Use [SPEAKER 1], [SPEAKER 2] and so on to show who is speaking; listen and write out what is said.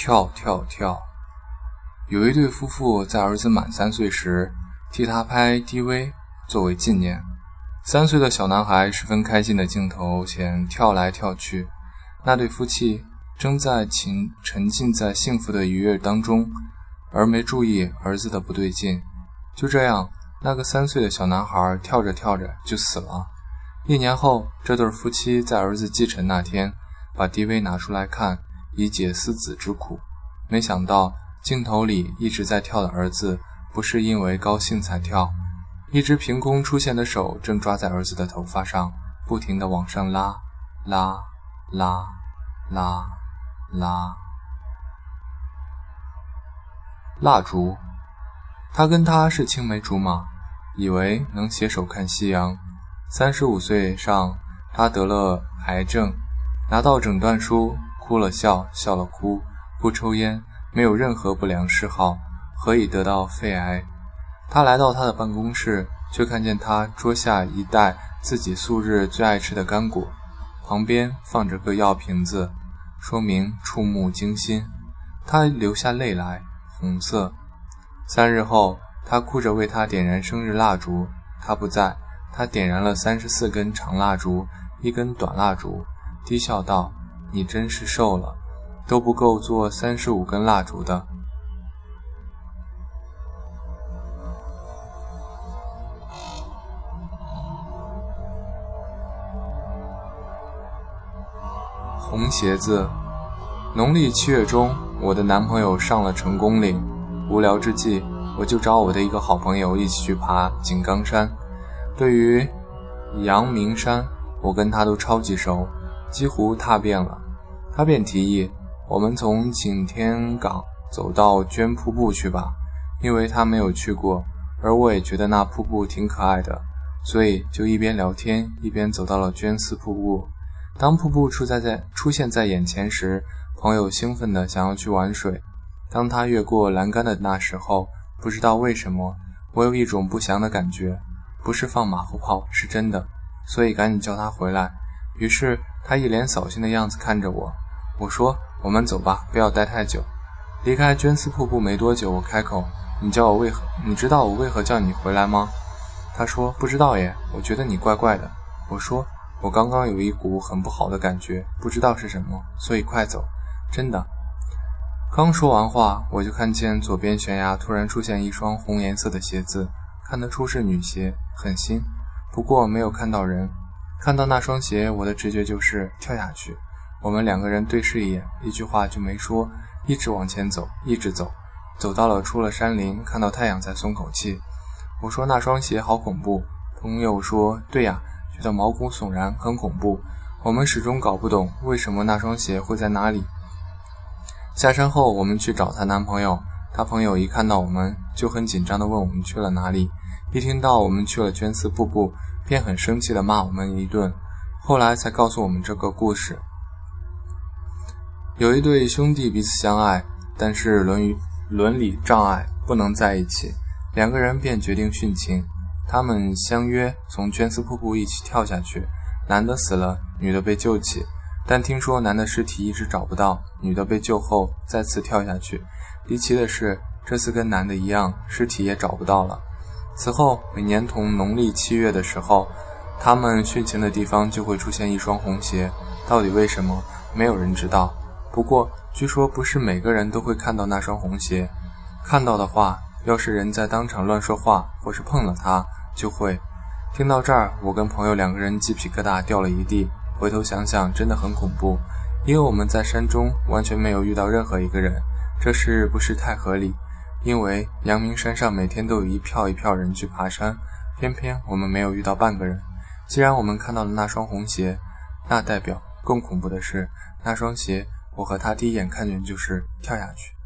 [SPEAKER 1] 跳跳跳！有一对夫妇在儿子满三岁时替他拍 DV 作为纪念。三岁的小男孩十分开心的镜头前跳来跳去，那对夫妻正在情沉浸在幸福的愉悦当中，而没注意儿子的不对劲。就这样，那个三岁的小男孩跳着跳着就死了。一年后，这对夫妻在儿子继承那天把 DV 拿出来看。以解思子之苦，没想到镜头里一直在跳的儿子，不是因为高兴才跳，一只凭空出现的手正抓在儿子的头发上，不停地往上拉，拉，拉，拉，拉。蜡烛，他跟他是青梅竹马，以为能携手看夕阳。三十五岁上，他得了癌症，拿到诊断书。哭了笑，笑了哭，不抽烟，没有任何不良嗜好，何以得到肺癌？他来到他的办公室，却看见他桌下一袋自己素日最爱吃的干果，旁边放着个药瓶子，说明触目惊心。他流下泪来，红色。三日后，他哭着为他点燃生日蜡烛，他不在，他点燃了三十四根长蜡烛，一根短蜡烛，低笑道。你真是瘦了，都不够做三十五根蜡烛的。红鞋子。农历七月中，我的男朋友上了成功岭，无聊之际，我就找我的一个好朋友一起去爬井冈山。对于阳明山，我跟他都超级熟。几乎踏遍了，他便提议我们从景天岗走到捐瀑布去吧，因为他没有去过，而我也觉得那瀑布挺可爱的，所以就一边聊天一边走到了捐寺瀑布。当瀑布出在在出现在眼前时，朋友兴奋地想要去玩水。当他越过栏杆的那时候，不知道为什么，我有一种不祥的感觉，不是放马后炮，是真的，所以赶紧叫他回来。于是。他一脸扫兴的样子看着我，我说：“我们走吧，不要待太久。”离开绢丝瀑布没多久，我开口：“你叫我为何？你知道我为何叫你回来吗？”他说：“不知道耶，我觉得你怪怪的。”我说：“我刚刚有一股很不好的感觉，不知道是什么，所以快走。”真的。刚说完话，我就看见左边悬崖突然出现一双红颜色的鞋子，看得出是女鞋，很新，不过没有看到人。看到那双鞋，我的直觉就是跳下去。我们两个人对视一眼，一句话就没说，一直往前走，一直走，走到了出了山林，看到太阳才松口气。我说那双鞋好恐怖，朋友说对呀，觉得毛骨悚然，很恐怖。我们始终搞不懂为什么那双鞋会在哪里。下山后，我们去找她男朋友，她朋友一看到我们就很紧张地问我们去了哪里。一听到我们去了捐丝瀑布。便很生气地骂我们一顿，后来才告诉我们这个故事：有一对兄弟彼此相爱，但是伦理伦理障碍不能在一起，两个人便决定殉情。他们相约从绢丝瀑布一起跳下去，男的死了，女的被救起，但听说男的尸体一直找不到，女的被救后再次跳下去。离奇的是，这次跟男的一样，尸体也找不到了。此后，每年同农历七月的时候，他们殉情的地方就会出现一双红鞋。到底为什么，没有人知道。不过，据说不是每个人都会看到那双红鞋。看到的话，要是人在当场乱说话，或是碰了它，就会。听到这儿，我跟朋友两个人鸡皮疙瘩掉了一地。回头想想，真的很恐怖，因为我们在山中完全没有遇到任何一个人，这事不是太合理。因为阳明山上每天都有一票一票人去爬山，偏偏我们没有遇到半个人。既然我们看到了那双红鞋，那代表更恐怖的是，那双鞋我和他第一眼看见就是跳下去。